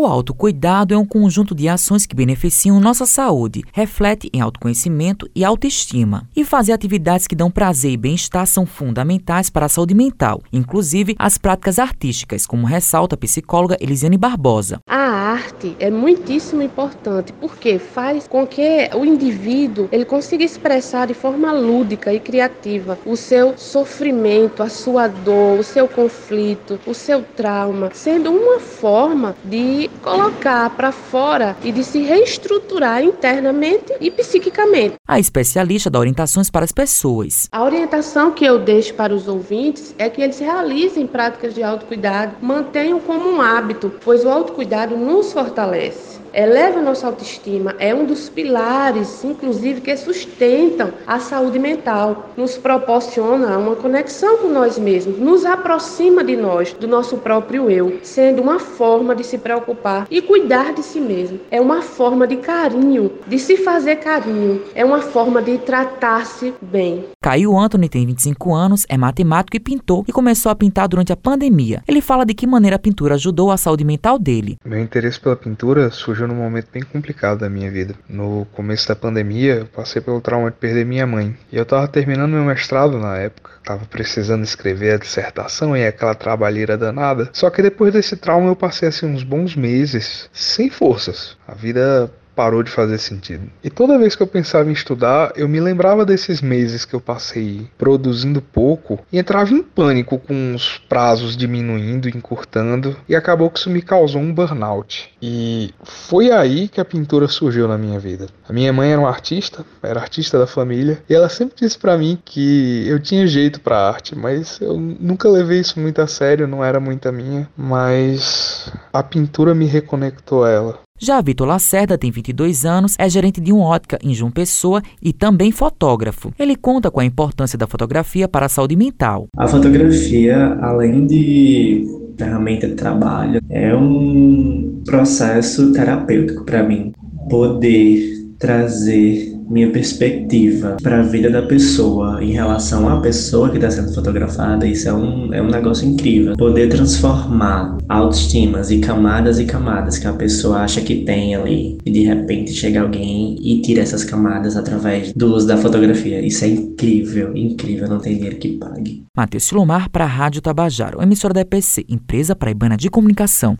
O autocuidado é um conjunto de ações que beneficiam nossa saúde, reflete em autoconhecimento e autoestima. E fazer atividades que dão prazer e bem-estar são fundamentais para a saúde mental, inclusive as práticas artísticas, como ressalta a psicóloga Elisiane Barbosa. A arte é muitíssimo importante porque faz com que o indivíduo ele consiga expressar de forma lúdica e criativa o seu sofrimento, a sua dor, o seu conflito, o seu trauma, sendo uma forma de colocar para fora e de se reestruturar internamente e psiquicamente. A especialista dá orientações para as pessoas. A orientação que eu deixo para os ouvintes é que eles realizem práticas de autocuidado, mantenham como um hábito, pois o autocuidado nos fortalece eleva a nossa autoestima, é um dos pilares, inclusive, que sustentam a saúde mental, nos proporciona uma conexão com nós mesmos, nos aproxima de nós, do nosso próprio eu, sendo uma forma de se preocupar e cuidar de si mesmo. É uma forma de carinho, de se fazer carinho, é uma forma de tratar-se bem. Caio Anthony tem 25 anos, é matemático e pintor e começou a pintar durante a pandemia. Ele fala de que maneira a pintura ajudou a saúde mental dele. Meu interesse pela pintura surgiu num momento bem complicado da minha vida. No começo da pandemia, eu passei pelo trauma de perder minha mãe. E eu estava terminando meu mestrado na época. Tava precisando escrever a dissertação e aquela trabalheira danada. Só que depois desse trauma eu passei assim uns bons meses sem forças. A vida parou de fazer sentido. E toda vez que eu pensava em estudar, eu me lembrava desses meses que eu passei produzindo pouco e entrava em pânico com os prazos diminuindo, encurtando, e acabou que isso me causou um burnout. E foi aí que a pintura surgiu na minha vida. A minha mãe era uma artista, era artista da família, e ela sempre disse para mim que eu tinha jeito para arte, mas eu nunca levei isso muito a sério, não era muito a minha, mas a pintura me reconectou a ela. Já Vitor Lacerda tem 22 anos, é gerente de um ótica em João Pessoa e também fotógrafo. Ele conta com a importância da fotografia para a saúde mental. A fotografia, além de ferramenta de trabalho, é um processo terapêutico para mim. Poder trazer minha perspectiva para a vida da pessoa em relação à pessoa que está sendo fotografada, isso é um, é um negócio incrível. Poder transformar autoestimas e camadas e camadas que a pessoa acha que tem ali, e de repente chega alguém e tira essas camadas através do uso da fotografia. Isso é incrível, incrível, não tem dinheiro que pague. Matheus Silomar para a Rádio Tabajaro, emissora da EPC, empresa paraibana de comunicação.